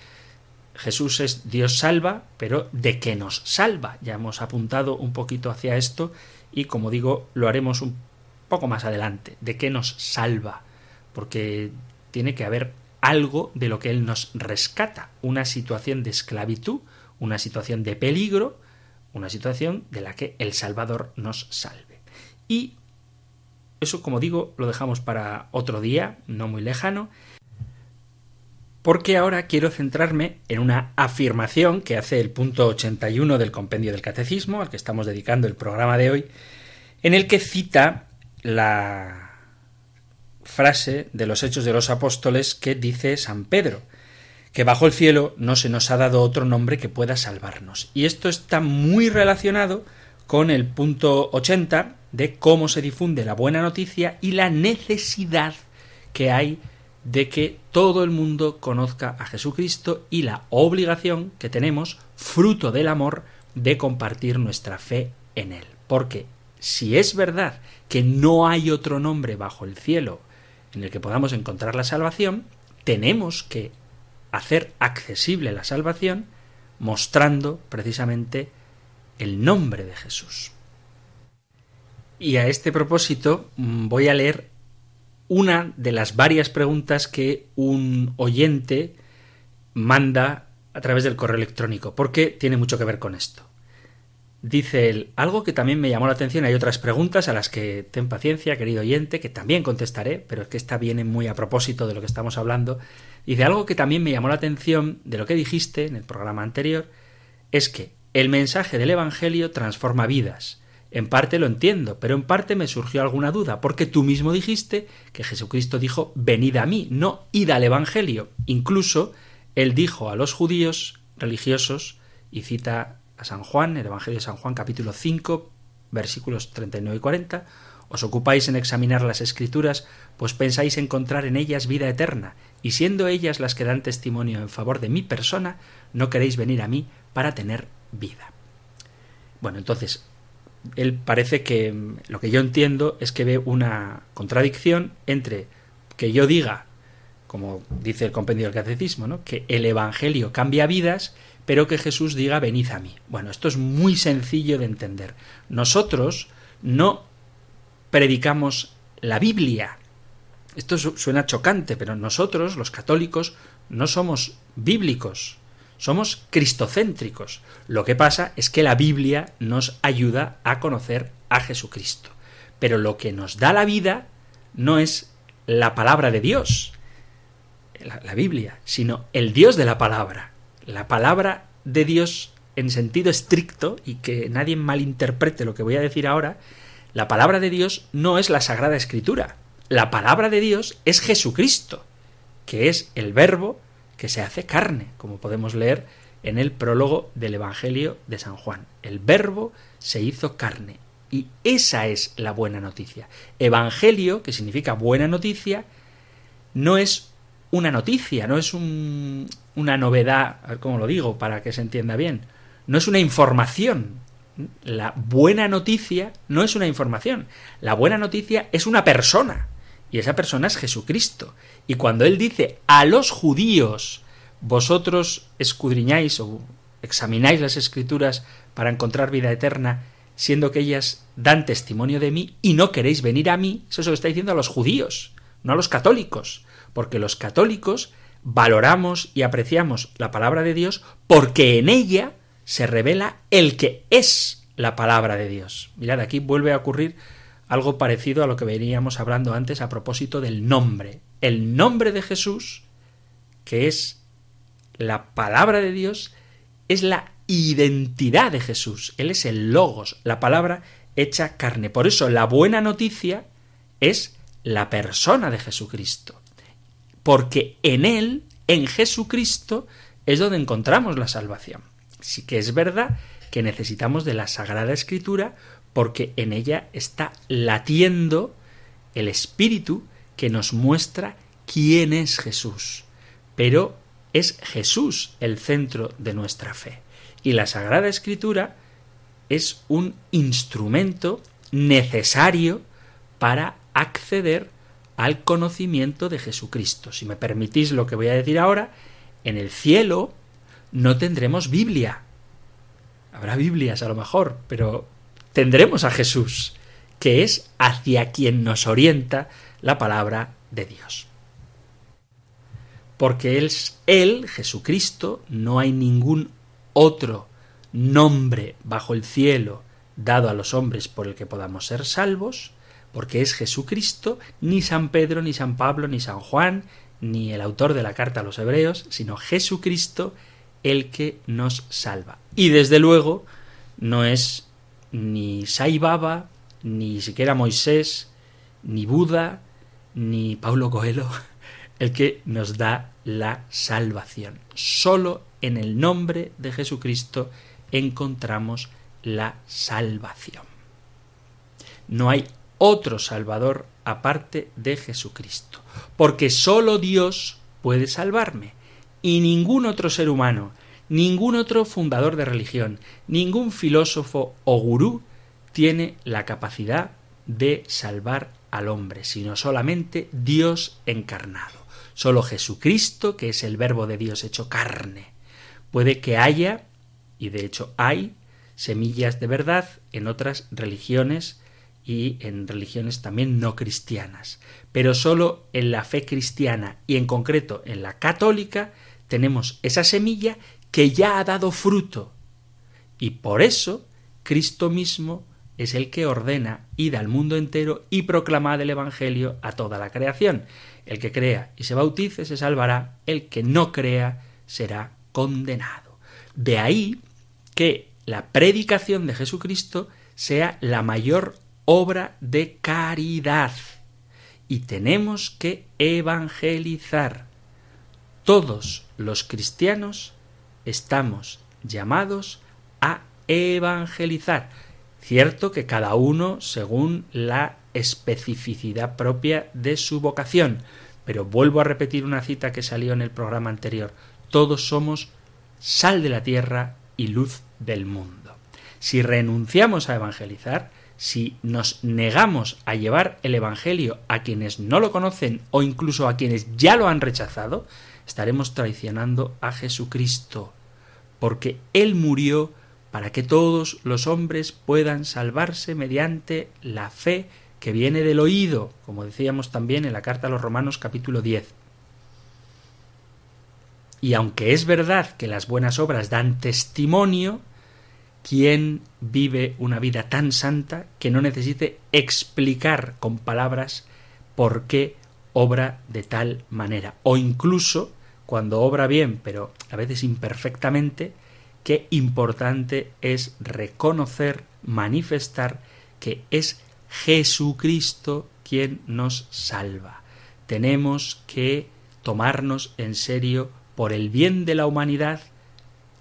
Jesús es Dios salva, pero ¿de qué nos salva? Ya hemos apuntado un poquito hacia esto y como digo, lo haremos un poco más adelante. ¿De qué nos salva? Porque tiene que haber algo de lo que Él nos rescata, una situación de esclavitud, una situación de peligro, una situación de la que el Salvador nos salve. Y eso, como digo, lo dejamos para otro día, no muy lejano, porque ahora quiero centrarme en una afirmación que hace el punto 81 del compendio del catecismo, al que estamos dedicando el programa de hoy, en el que cita la frase de los Hechos de los Apóstoles que dice San Pedro, que bajo el cielo no se nos ha dado otro nombre que pueda salvarnos. Y esto está muy relacionado con el punto 80 de cómo se difunde la buena noticia y la necesidad que hay de que todo el mundo conozca a Jesucristo y la obligación que tenemos, fruto del amor, de compartir nuestra fe en Él. Porque si es verdad que no hay otro nombre bajo el cielo en el que podamos encontrar la salvación, tenemos que hacer accesible la salvación mostrando precisamente el nombre de Jesús. Y a este propósito mm, voy a leer una de las varias preguntas que un oyente manda a través del correo electrónico, porque tiene mucho que ver con esto. Dice él, algo que también me llamó la atención, hay otras preguntas a las que ten paciencia, querido oyente, que también contestaré, pero es que esta viene muy a propósito de lo que estamos hablando. Dice, algo que también me llamó la atención de lo que dijiste en el programa anterior, es que el mensaje del Evangelio transforma vidas. En parte lo entiendo, pero en parte me surgió alguna duda, porque tú mismo dijiste que Jesucristo dijo, venid a mí, no id al Evangelio. Incluso él dijo a los judíos religiosos, y cita a San Juan, el Evangelio de San Juan capítulo 5, versículos 39 y 40, os ocupáis en examinar las escrituras, pues pensáis encontrar en ellas vida eterna, y siendo ellas las que dan testimonio en favor de mi persona, no queréis venir a mí para tener vida. Bueno, entonces, él parece que lo que yo entiendo es que ve una contradicción entre que yo diga, como dice el compendio del catecismo, que el Evangelio cambia vidas pero que Jesús diga venid a mí. Bueno, esto es muy sencillo de entender. Nosotros no predicamos la Biblia. Esto suena chocante, pero nosotros, los católicos, no somos bíblicos, somos cristocéntricos. Lo que pasa es que la Biblia nos ayuda a conocer a Jesucristo. Pero lo que nos da la vida no es la palabra de Dios, la, la Biblia, sino el Dios de la palabra la palabra de Dios en sentido estricto, y que nadie malinterprete lo que voy a decir ahora, la palabra de Dios no es la Sagrada Escritura. La palabra de Dios es Jesucristo, que es el verbo que se hace carne, como podemos leer en el prólogo del Evangelio de San Juan. El verbo se hizo carne. Y esa es la buena noticia. Evangelio, que significa buena noticia, no es una noticia, no es un, una novedad, a cómo lo digo para que se entienda bien, no es una información. La buena noticia no es una información, la buena noticia es una persona, y esa persona es Jesucristo. Y cuando Él dice a los judíos, vosotros escudriñáis o examináis las escrituras para encontrar vida eterna, siendo que ellas dan testimonio de mí y no queréis venir a mí, eso se lo está diciendo a los judíos, no a los católicos porque los católicos valoramos y apreciamos la palabra de Dios porque en ella se revela el que es la palabra de Dios. Mirad, aquí vuelve a ocurrir algo parecido a lo que veníamos hablando antes a propósito del nombre. El nombre de Jesús, que es la palabra de Dios, es la identidad de Jesús. Él es el logos. La palabra hecha carne. Por eso la buena noticia es la persona de Jesucristo. Porque en Él, en Jesucristo, es donde encontramos la salvación. Sí que es verdad que necesitamos de la Sagrada Escritura porque en ella está latiendo el Espíritu que nos muestra quién es Jesús. Pero es Jesús el centro de nuestra fe. Y la Sagrada Escritura es un instrumento necesario para acceder al conocimiento de Jesucristo. Si me permitís lo que voy a decir ahora, en el cielo no tendremos Biblia. Habrá Biblias a lo mejor, pero tendremos a Jesús, que es hacia quien nos orienta la palabra de Dios. Porque Él es Él, Jesucristo, no hay ningún otro nombre bajo el cielo dado a los hombres por el que podamos ser salvos, porque es Jesucristo, ni San Pedro, ni San Pablo, ni San Juan, ni el autor de la carta a los hebreos, sino Jesucristo el que nos salva. Y desde luego no es ni Sai Baba, ni siquiera Moisés, ni Buda, ni Paulo Coelho el que nos da la salvación. Solo en el nombre de Jesucristo encontramos la salvación. No hay otro Salvador aparte de Jesucristo, porque sólo Dios puede salvarme, y ningún otro ser humano, ningún otro fundador de religión, ningún filósofo o gurú tiene la capacidad de salvar al hombre, sino solamente Dios encarnado. Solo Jesucristo, que es el verbo de Dios hecho carne. Puede que haya, y de hecho hay, semillas de verdad en otras religiones y en religiones también no cristianas. Pero solo en la fe cristiana y en concreto en la católica tenemos esa semilla que ya ha dado fruto. Y por eso Cristo mismo es el que ordena ir al mundo entero y proclamar el Evangelio a toda la creación. El que crea y se bautice se salvará, el que no crea será condenado. De ahí que la predicación de Jesucristo sea la mayor obra de caridad. Y tenemos que evangelizar. Todos los cristianos estamos llamados a evangelizar. Cierto que cada uno según la especificidad propia de su vocación. Pero vuelvo a repetir una cita que salió en el programa anterior. Todos somos sal de la tierra y luz del mundo. Si renunciamos a evangelizar, si nos negamos a llevar el Evangelio a quienes no lo conocen o incluso a quienes ya lo han rechazado, estaremos traicionando a Jesucristo, porque Él murió para que todos los hombres puedan salvarse mediante la fe que viene del oído, como decíamos también en la carta a los Romanos capítulo 10. Y aunque es verdad que las buenas obras dan testimonio, ¿Quién vive una vida tan santa que no necesite explicar con palabras por qué obra de tal manera? O incluso, cuando obra bien, pero a veces imperfectamente, qué importante es reconocer, manifestar que es Jesucristo quien nos salva. Tenemos que tomarnos en serio por el bien de la humanidad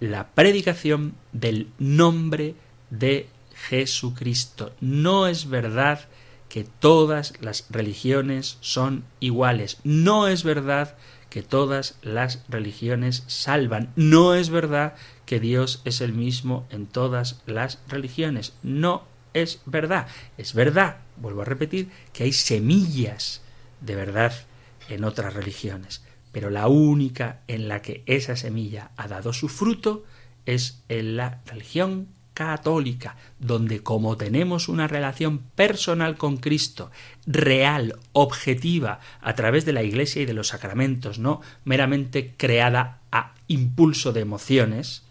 la predicación del nombre de Jesucristo. No es verdad que todas las religiones son iguales. No es verdad que todas las religiones salvan. No es verdad que Dios es el mismo en todas las religiones. No es verdad. Es verdad, vuelvo a repetir, que hay semillas de verdad en otras religiones pero la única en la que esa semilla ha dado su fruto es en la religión católica, donde como tenemos una relación personal con Cristo, real, objetiva, a través de la Iglesia y de los sacramentos, no meramente creada a impulso de emociones,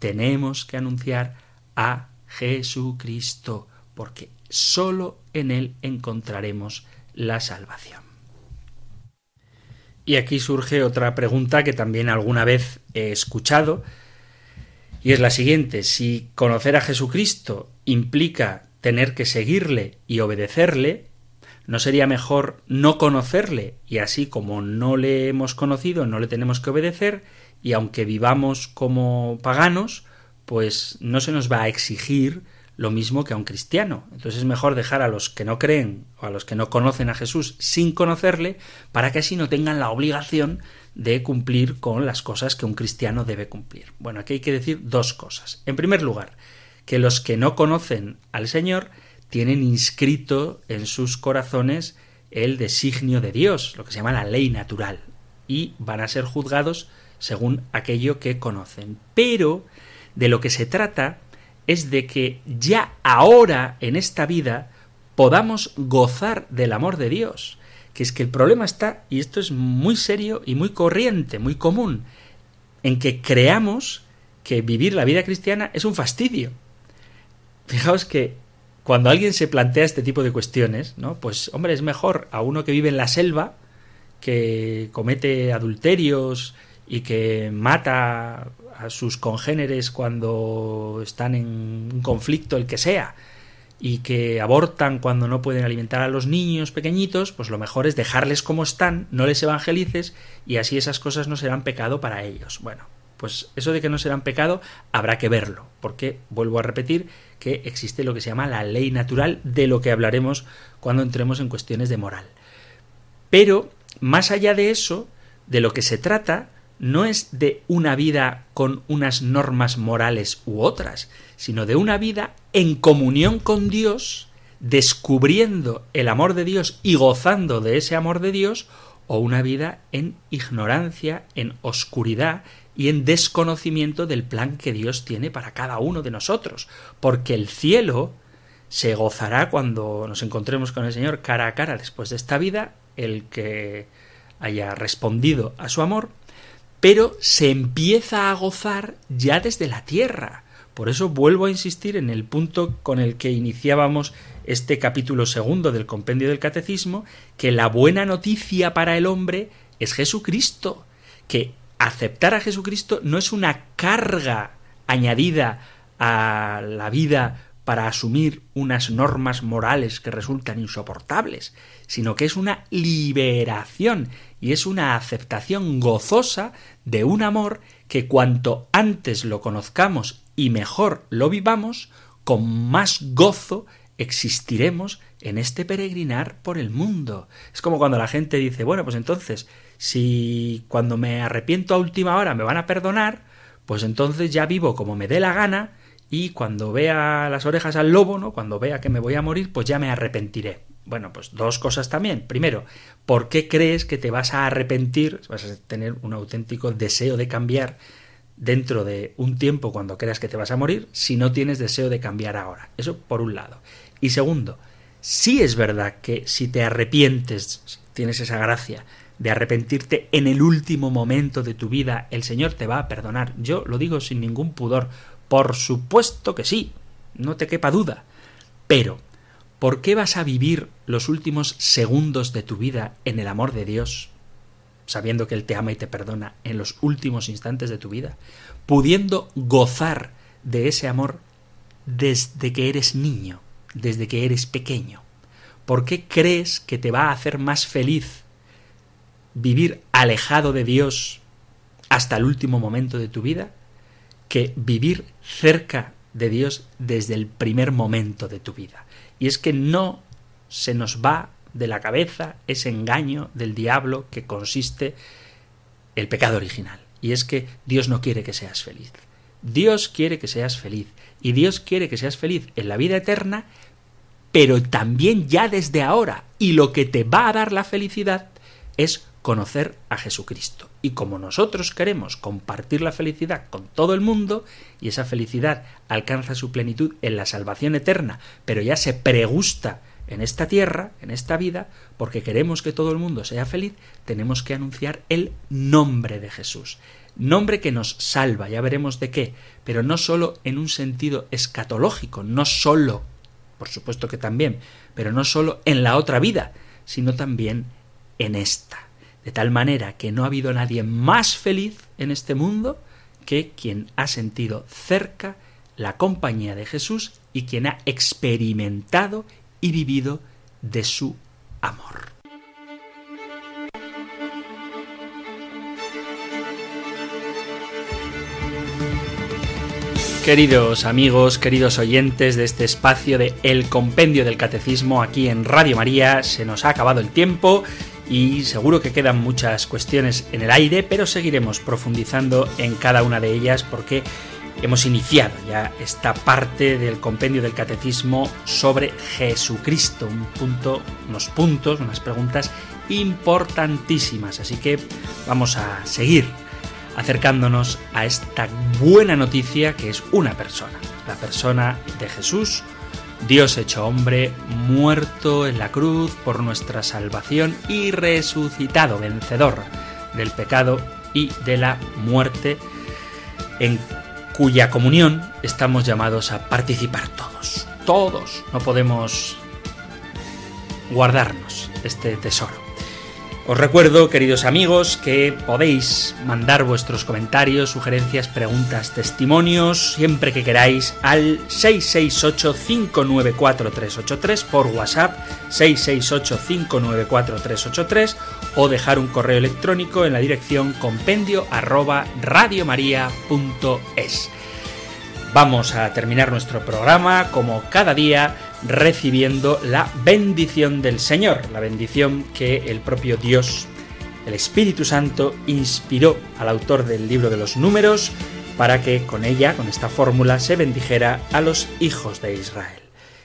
tenemos que anunciar a Jesucristo, porque sólo en Él encontraremos la salvación. Y aquí surge otra pregunta que también alguna vez he escuchado, y es la siguiente, si conocer a Jesucristo implica tener que seguirle y obedecerle, ¿no sería mejor no conocerle y así como no le hemos conocido, no le tenemos que obedecer y aunque vivamos como paganos, pues no se nos va a exigir lo mismo que a un cristiano. Entonces es mejor dejar a los que no creen o a los que no conocen a Jesús sin conocerle para que así no tengan la obligación de cumplir con las cosas que un cristiano debe cumplir. Bueno, aquí hay que decir dos cosas. En primer lugar, que los que no conocen al Señor tienen inscrito en sus corazones el designio de Dios, lo que se llama la ley natural, y van a ser juzgados según aquello que conocen. Pero de lo que se trata es de que ya ahora en esta vida podamos gozar del amor de Dios. Que es que el problema está, y esto es muy serio y muy corriente, muy común, en que creamos que vivir la vida cristiana es un fastidio. Fijaos que cuando alguien se plantea este tipo de cuestiones, ¿no? Pues hombre, es mejor a uno que vive en la selva, que comete adulterios y que mata a sus congéneres cuando están en un conflicto, el que sea, y que abortan cuando no pueden alimentar a los niños pequeñitos, pues lo mejor es dejarles como están, no les evangelices, y así esas cosas no serán pecado para ellos. Bueno, pues eso de que no serán pecado habrá que verlo, porque vuelvo a repetir que existe lo que se llama la ley natural, de lo que hablaremos cuando entremos en cuestiones de moral. Pero, más allá de eso, de lo que se trata no es de una vida con unas normas morales u otras, sino de una vida en comunión con Dios, descubriendo el amor de Dios y gozando de ese amor de Dios, o una vida en ignorancia, en oscuridad y en desconocimiento del plan que Dios tiene para cada uno de nosotros, porque el cielo se gozará cuando nos encontremos con el Señor cara a cara después de esta vida, el que haya respondido a su amor, pero se empieza a gozar ya desde la tierra. Por eso vuelvo a insistir en el punto con el que iniciábamos este capítulo segundo del compendio del catecismo, que la buena noticia para el hombre es Jesucristo, que aceptar a Jesucristo no es una carga añadida a la vida para asumir unas normas morales que resultan insoportables, sino que es una liberación y es una aceptación gozosa de un amor que cuanto antes lo conozcamos y mejor lo vivamos, con más gozo existiremos en este peregrinar por el mundo. Es como cuando la gente dice, bueno, pues entonces, si cuando me arrepiento a última hora me van a perdonar, pues entonces ya vivo como me dé la gana y cuando vea las orejas al lobo, ¿no? Cuando vea que me voy a morir, pues ya me arrepentiré. Bueno, pues dos cosas también. Primero, ¿por qué crees que te vas a arrepentir? Vas a tener un auténtico deseo de cambiar dentro de un tiempo cuando creas que te vas a morir si no tienes deseo de cambiar ahora. Eso por un lado. Y segundo, sí es verdad que si te arrepientes, tienes esa gracia de arrepentirte en el último momento de tu vida, el Señor te va a perdonar. Yo lo digo sin ningún pudor, por supuesto que sí, no te quepa duda. Pero, ¿por qué vas a vivir los últimos segundos de tu vida en el amor de Dios, sabiendo que Él te ama y te perdona en los últimos instantes de tu vida, pudiendo gozar de ese amor desde que eres niño, desde que eres pequeño? ¿Por qué crees que te va a hacer más feliz vivir alejado de Dios hasta el último momento de tu vida que vivir cerca de Dios desde el primer momento de tu vida. Y es que no se nos va de la cabeza ese engaño del diablo que consiste el pecado original. Y es que Dios no quiere que seas feliz. Dios quiere que seas feliz. Y Dios quiere que seas feliz en la vida eterna, pero también ya desde ahora. Y lo que te va a dar la felicidad es conocer a Jesucristo. Y como nosotros queremos compartir la felicidad con todo el mundo, y esa felicidad alcanza su plenitud en la salvación eterna, pero ya se pregusta en esta tierra, en esta vida, porque queremos que todo el mundo sea feliz, tenemos que anunciar el nombre de Jesús. Nombre que nos salva, ya veremos de qué, pero no sólo en un sentido escatológico, no sólo, por supuesto que también, pero no sólo en la otra vida, sino también en esta de tal manera que no ha habido nadie más feliz en este mundo que quien ha sentido cerca la compañía de Jesús y quien ha experimentado y vivido de su amor. Queridos amigos, queridos oyentes de este espacio de El Compendio del Catecismo aquí en Radio María, se nos ha acabado el tiempo y seguro que quedan muchas cuestiones en el aire, pero seguiremos profundizando en cada una de ellas porque hemos iniciado ya esta parte del compendio del catecismo sobre Jesucristo, un punto, unos puntos, unas preguntas importantísimas, así que vamos a seguir acercándonos a esta buena noticia que es una persona, la persona de Jesús, Dios hecho hombre, muerto en la cruz por nuestra salvación y resucitado, vencedor del pecado y de la muerte, en cuya comunión estamos llamados a participar todos. Todos no podemos guardarnos este tesoro. Os recuerdo, queridos amigos, que podéis mandar vuestros comentarios, sugerencias, preguntas, testimonios, siempre que queráis, al 668-594-383 por WhatsApp, 668-594-383 o dejar un correo electrónico en la dirección compendio arroba radiomaria.es. Vamos a terminar nuestro programa como cada día recibiendo la bendición del Señor, la bendición que el propio Dios, el Espíritu Santo, inspiró al autor del libro de los números para que con ella, con esta fórmula, se bendijera a los hijos de Israel.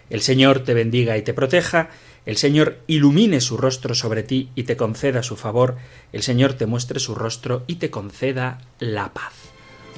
El Señor te bendiga y te proteja, el Señor ilumine su rostro sobre ti y te conceda su favor, el Señor te muestre su rostro y te conceda la paz.